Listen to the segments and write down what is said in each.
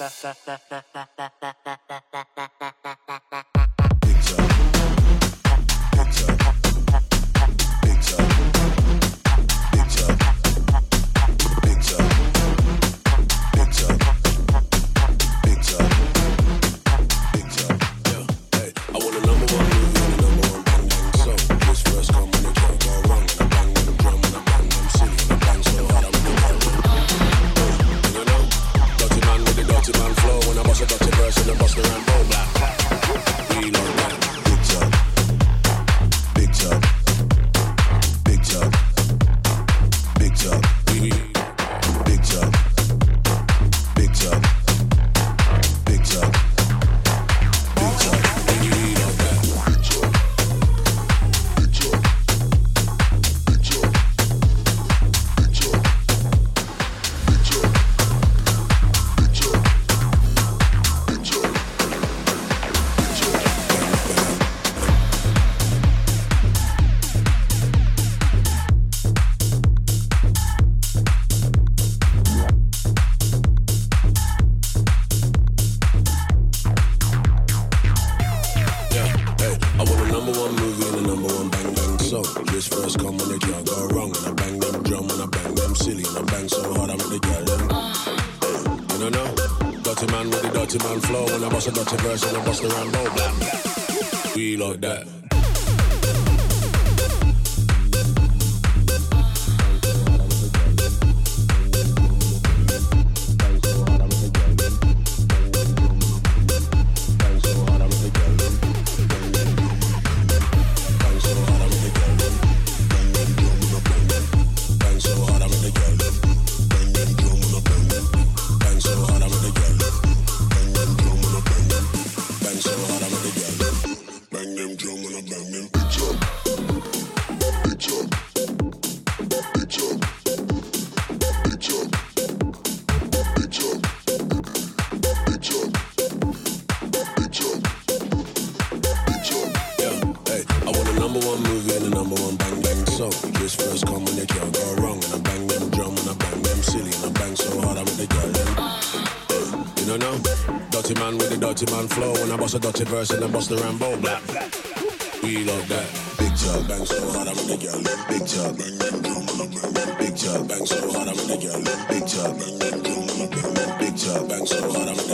ハハハハハ。Ratchet version of Busta Rambo. Black. We love that. Big chub bang so hard I'm in the girl. Big chub bang bang boom boom boom. Big chub bang so hard I'm in the girl. Big chub. Big chub bang so hard I'm in the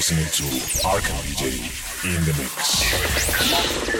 listening to Arcan DJ in the mix.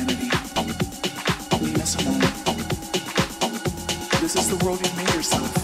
The world you've made yourself.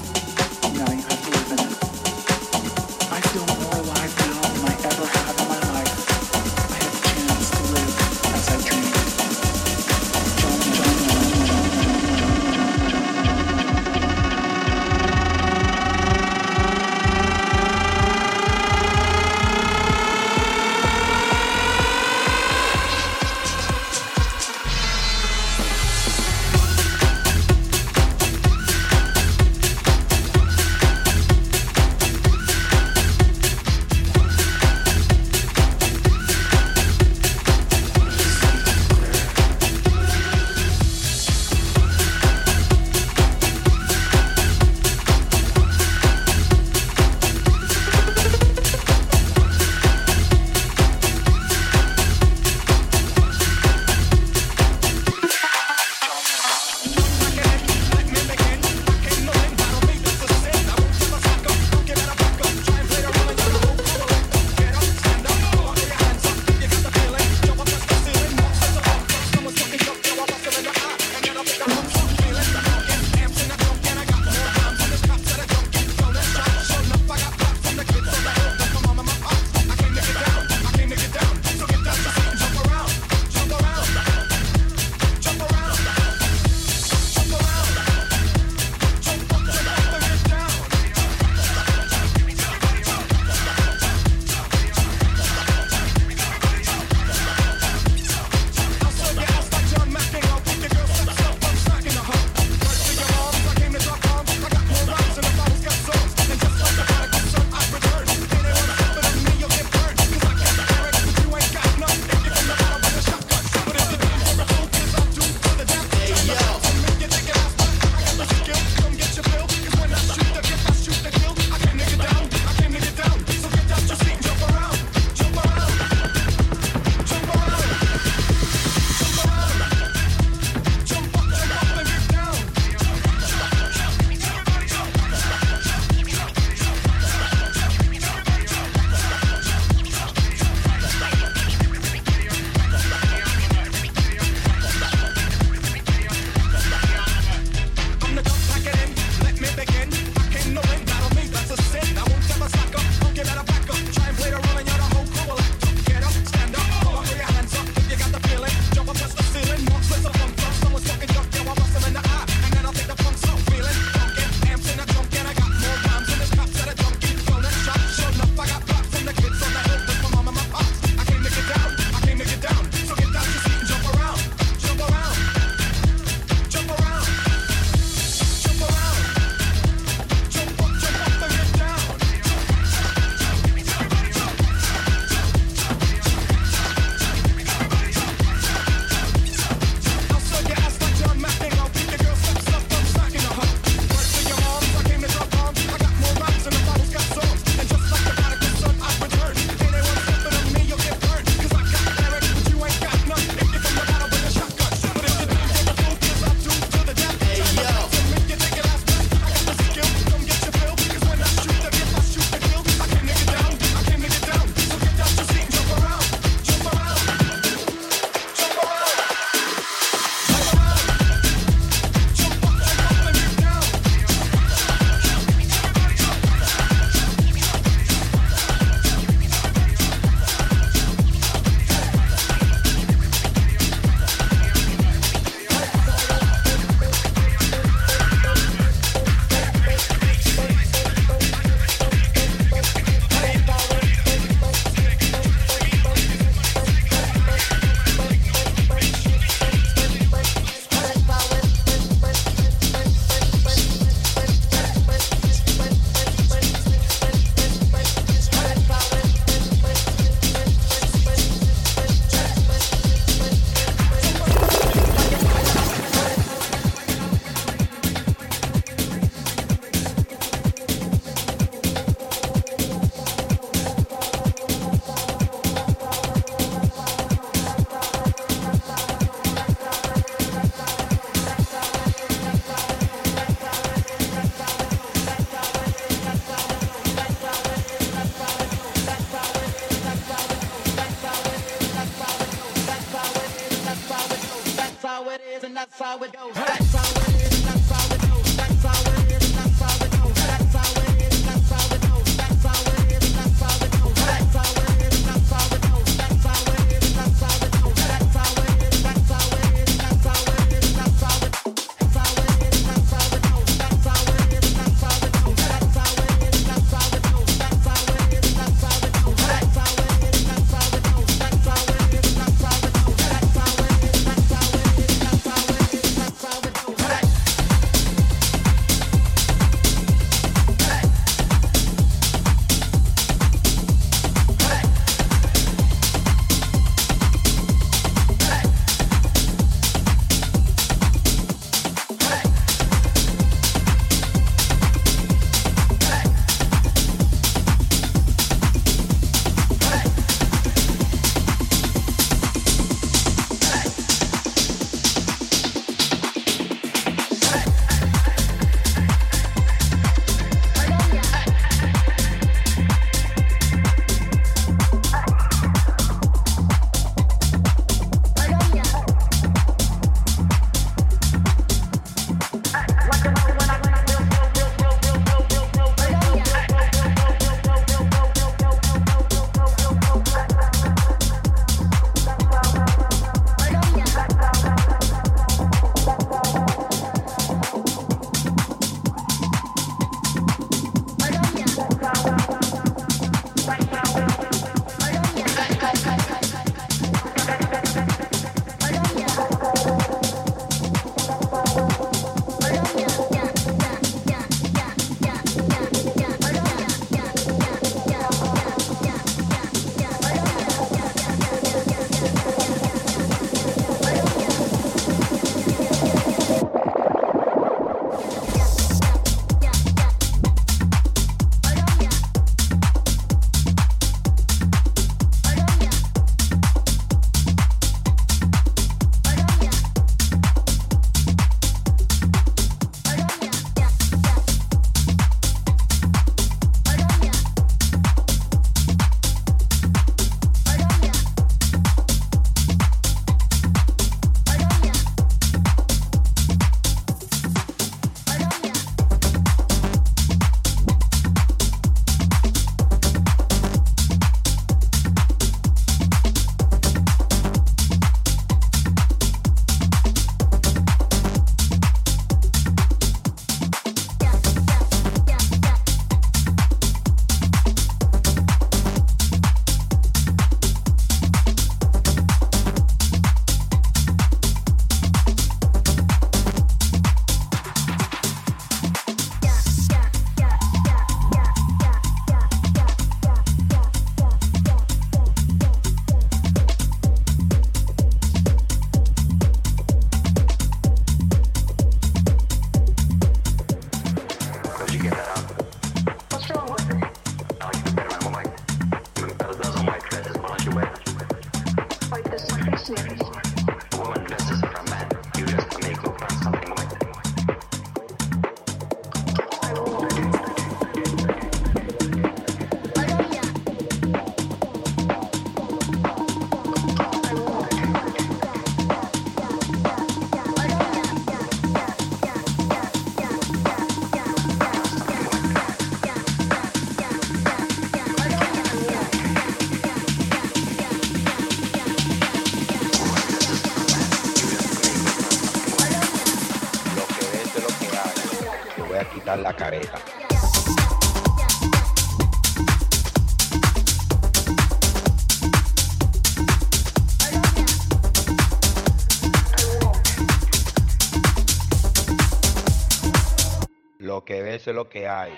Lo que ves es lo que hay.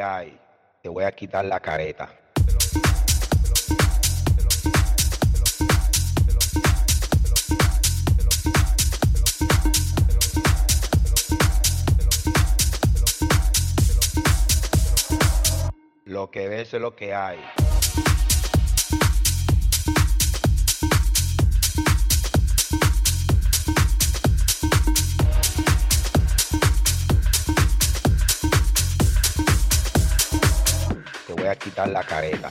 Hay. Te voy a quitar la careta. Lo que ves es lo que hay. la careta.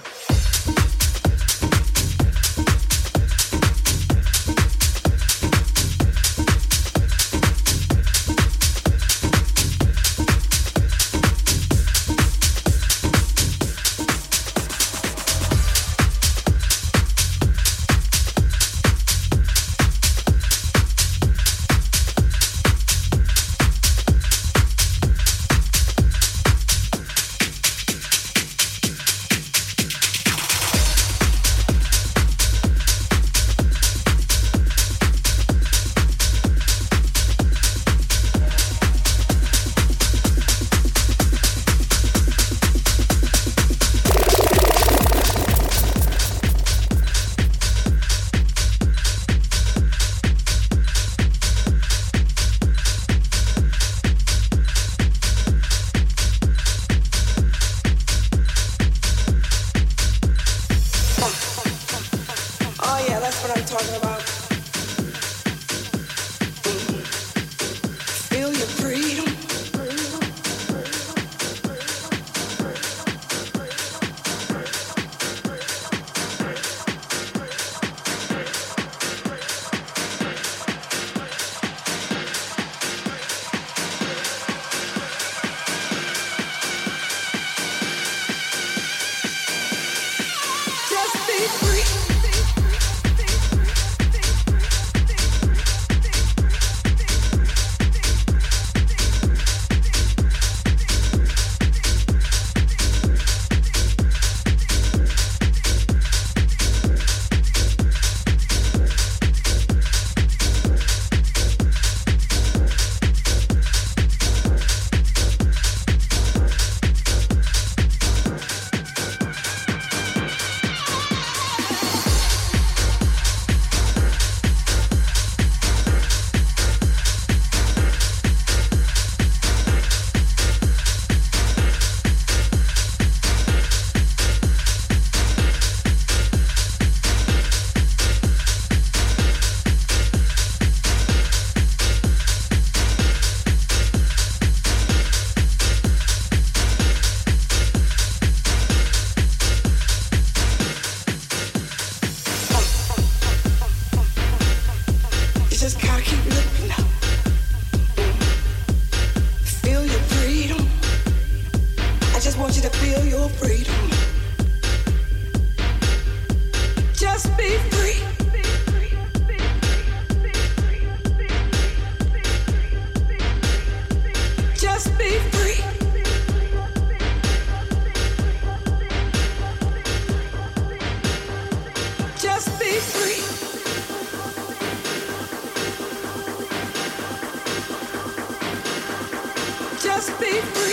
be free.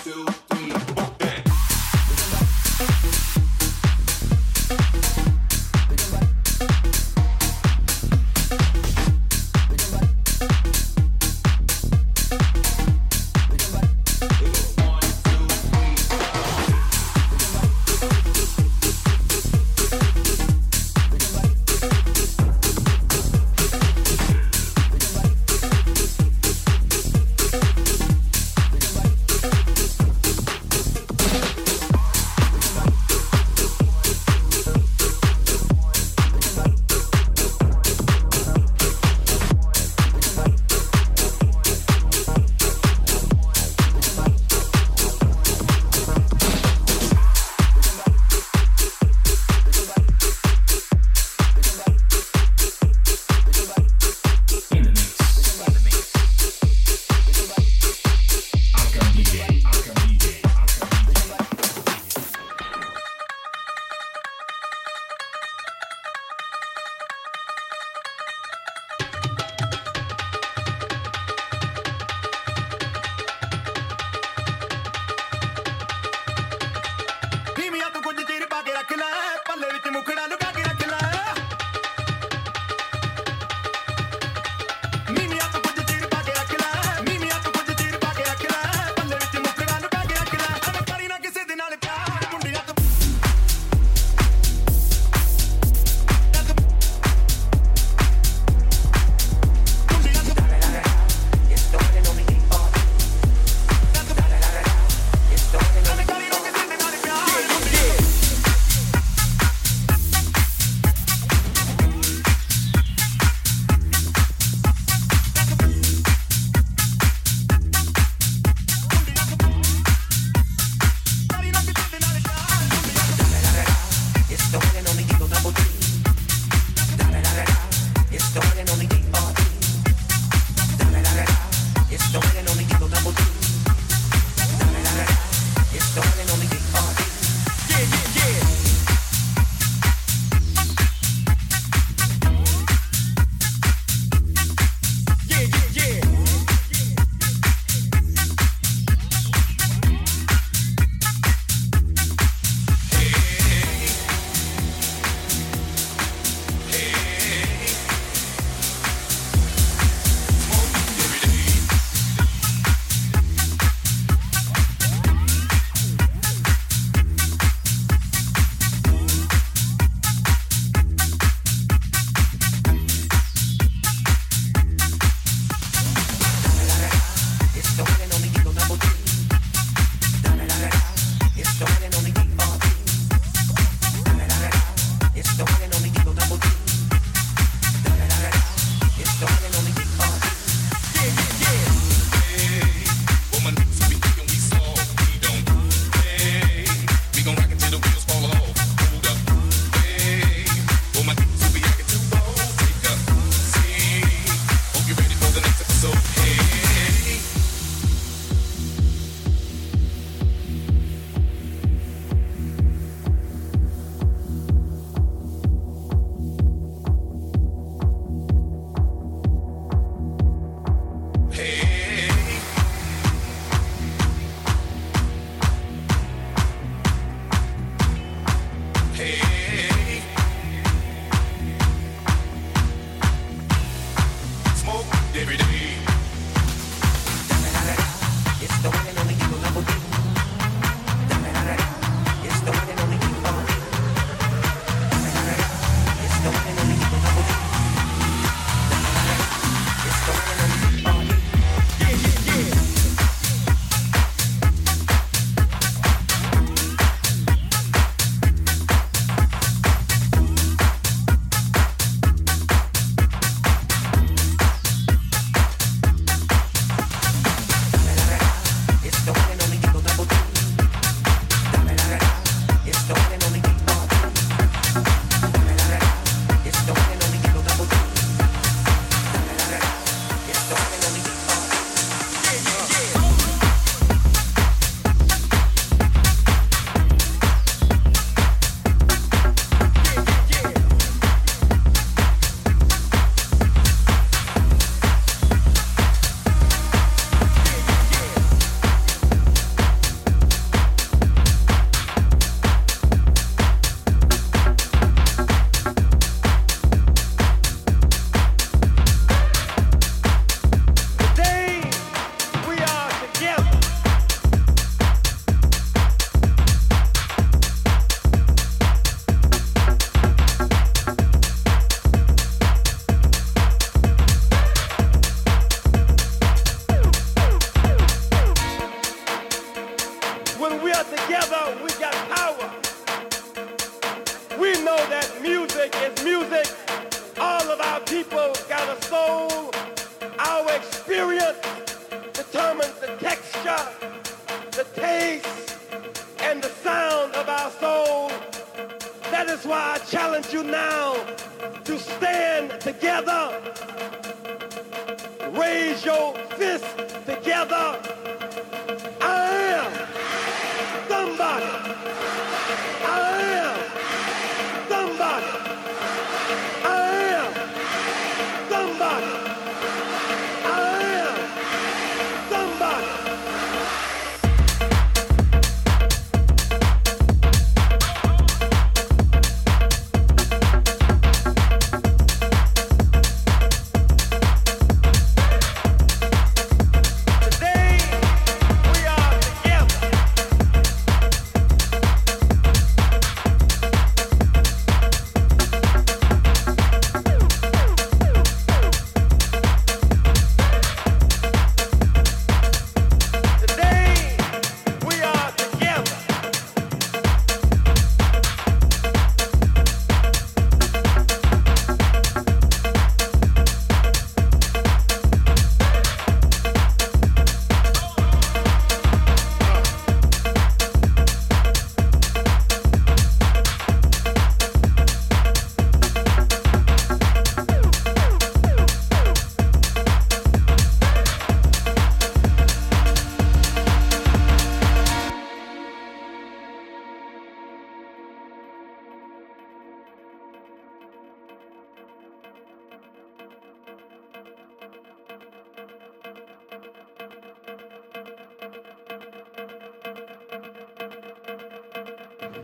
two, three.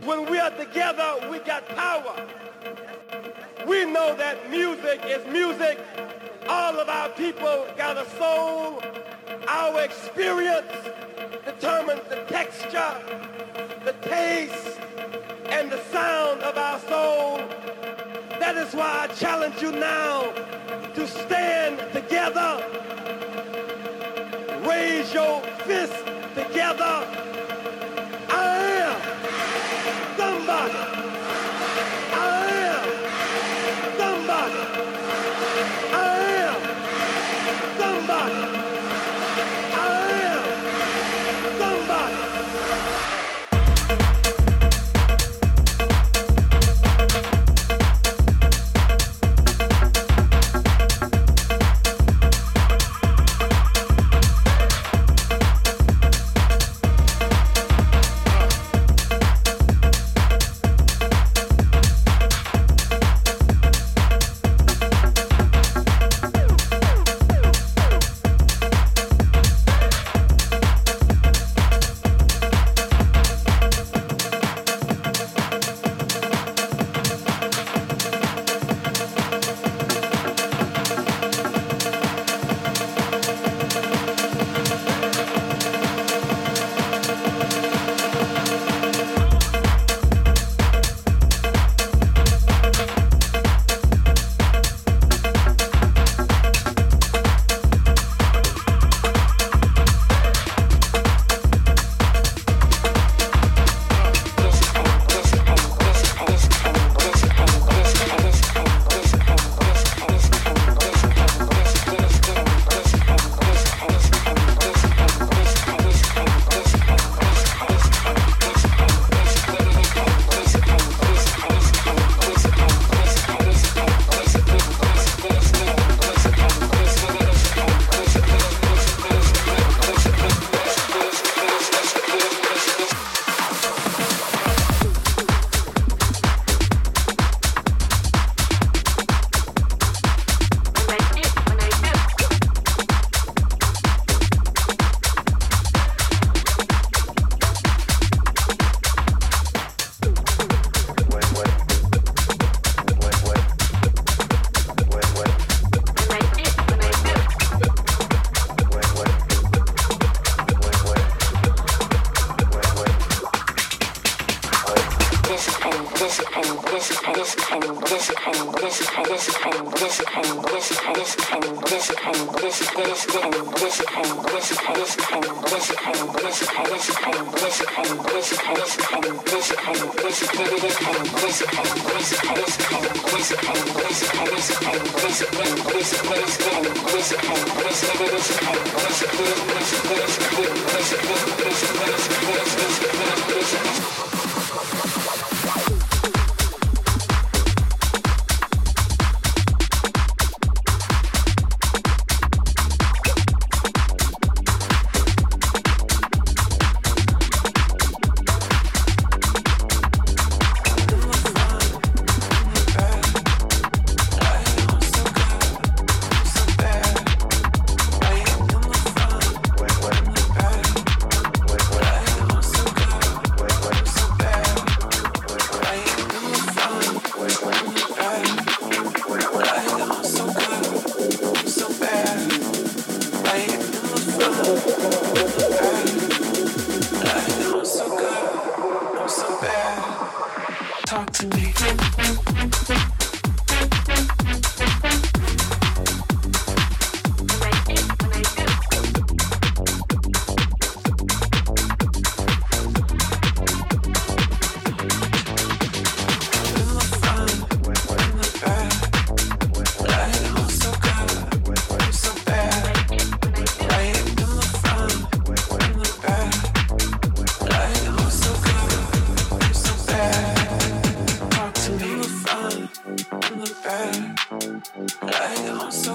When we are together, we got power. We know that music is music. All of our people got a soul. Our experience determines the texture, the taste, and the sound of our soul. That is why I challenge you now to stand together. Raise your fist together. Yeah.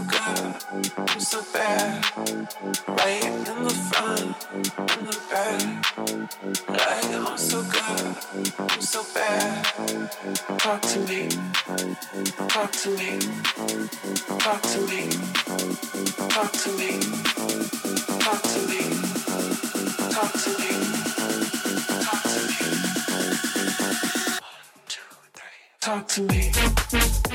good, so bad. Right in the front, in the back. Like I'm so good, I'm so bad. Talk to me, talk to me, talk to me, talk to me, talk to me, talk to me. Talk to me. Talk to me.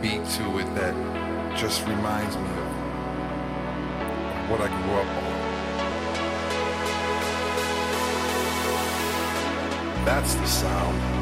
Beat to it that just reminds me of what I grew up on. That's the sound.